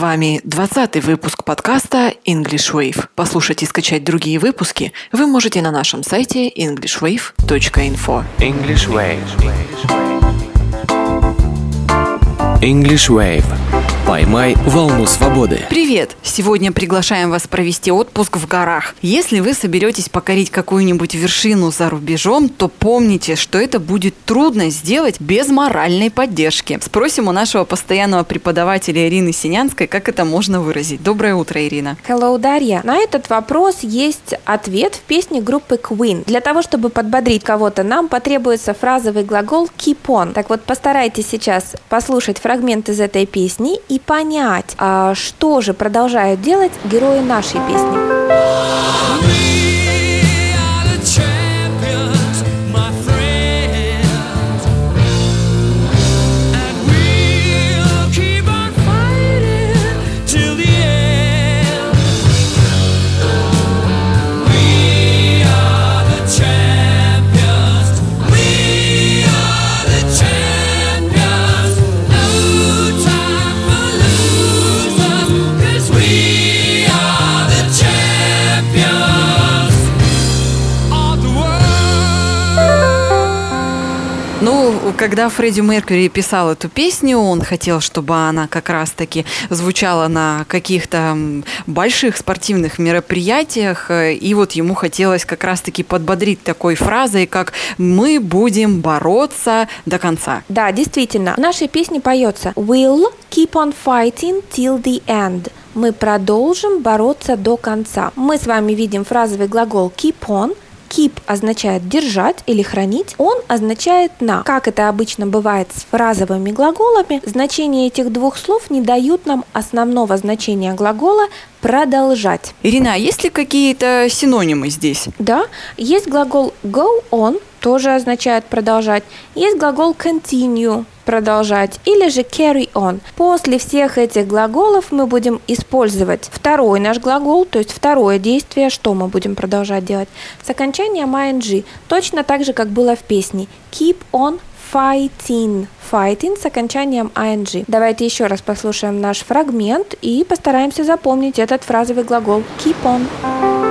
вами 20 выпуск подкаста English Wave. Послушать и скачать другие выпуски вы можете на нашем сайте englishwave.info. English Wave. English Wave. Поймай волну свободы. Привет! Сегодня приглашаем вас провести отпуск в горах. Если вы соберетесь покорить какую-нибудь вершину за рубежом, то помните, что это будет трудно сделать без моральной поддержки. Спросим у нашего постоянного преподавателя Ирины Синянской, как это можно выразить. Доброе утро, Ирина. Hello, Дарья. На этот вопрос есть ответ в песне группы Queen. Для того, чтобы подбодрить кого-то, нам потребуется фразовый глагол keep on. Так вот, постарайтесь сейчас послушать фрагмент из этой песни и понять, а что же продолжают делать герои нашей песни. Когда Фредди Меркьюри писал эту песню, он хотел, чтобы она как раз-таки звучала на каких-то больших спортивных мероприятиях, э, и вот ему хотелось как раз-таки подбодрить такой фразой, как «Мы будем бороться до конца». Да, действительно, в нашей песне поется «We'll keep on fighting till the end». Мы продолжим бороться до конца. Мы с вами видим фразовый глагол keep on, Keep означает держать или хранить, он означает на. Как это обычно бывает с фразовыми глаголами, значения этих двух слов не дают нам основного значения глагола продолжать. Ирина, а есть ли какие-то синонимы здесь? Да, есть глагол go on, тоже означает продолжать. Есть глагол continue, продолжать, или же carry on. После всех этих глаголов мы будем использовать второй наш глагол, то есть второе действие, что мы будем продолжать делать, с окончанием ing, точно так же, как было в песне. Keep on fighting. Fighting с окончанием ing. Давайте еще раз послушаем наш фрагмент и постараемся запомнить этот фразовый глагол keep on.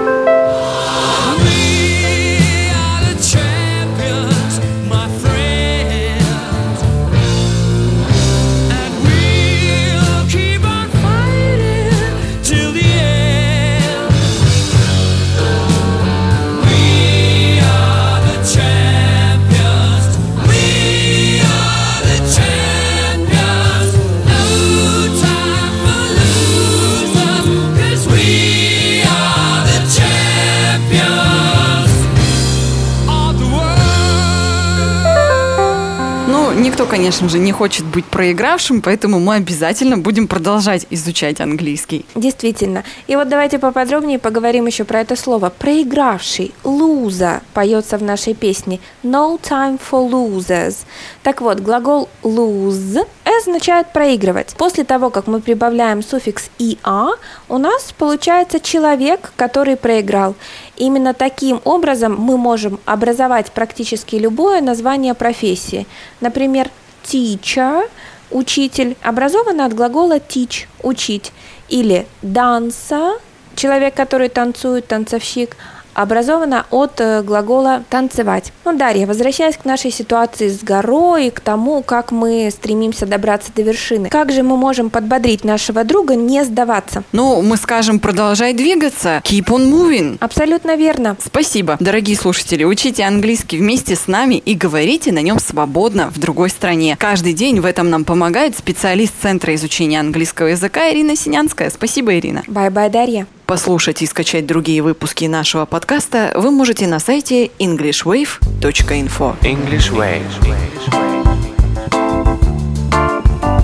Никто, конечно же, не хочет быть проигравшим, поэтому мы обязательно будем продолжать изучать английский. Действительно. И вот давайте поподробнее поговорим еще про это слово. Проигравший, loser, поется в нашей песне. No time for losers. Так вот, глагол lose означает проигрывать. После того, как мы прибавляем суффикс «иа», у нас получается человек, который проиграл. Именно таким образом мы можем образовать практически любое название профессии. Например, teacher – учитель, образовано от глагола teach – учить. Или dancer – человек, который танцует, танцовщик – образовано от э, глагола «танцевать». Ну, Дарья, возвращаясь к нашей ситуации с горой к тому, как мы стремимся добраться до вершины, как же мы можем подбодрить нашего друга не сдаваться? Ну, мы скажем, продолжай двигаться. Keep on moving. Абсолютно верно. Спасибо. Дорогие слушатели, учите английский вместе с нами и говорите на нем свободно в другой стране. Каждый день в этом нам помогает специалист Центра изучения английского языка Ирина Синянская. Спасибо, Ирина. Bye-bye, Дарья. Послушать и скачать другие выпуски нашего подкаста вы можете на сайте englishwave.info. English Wave.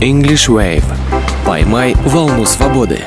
English Wave. Поймай волну свободы.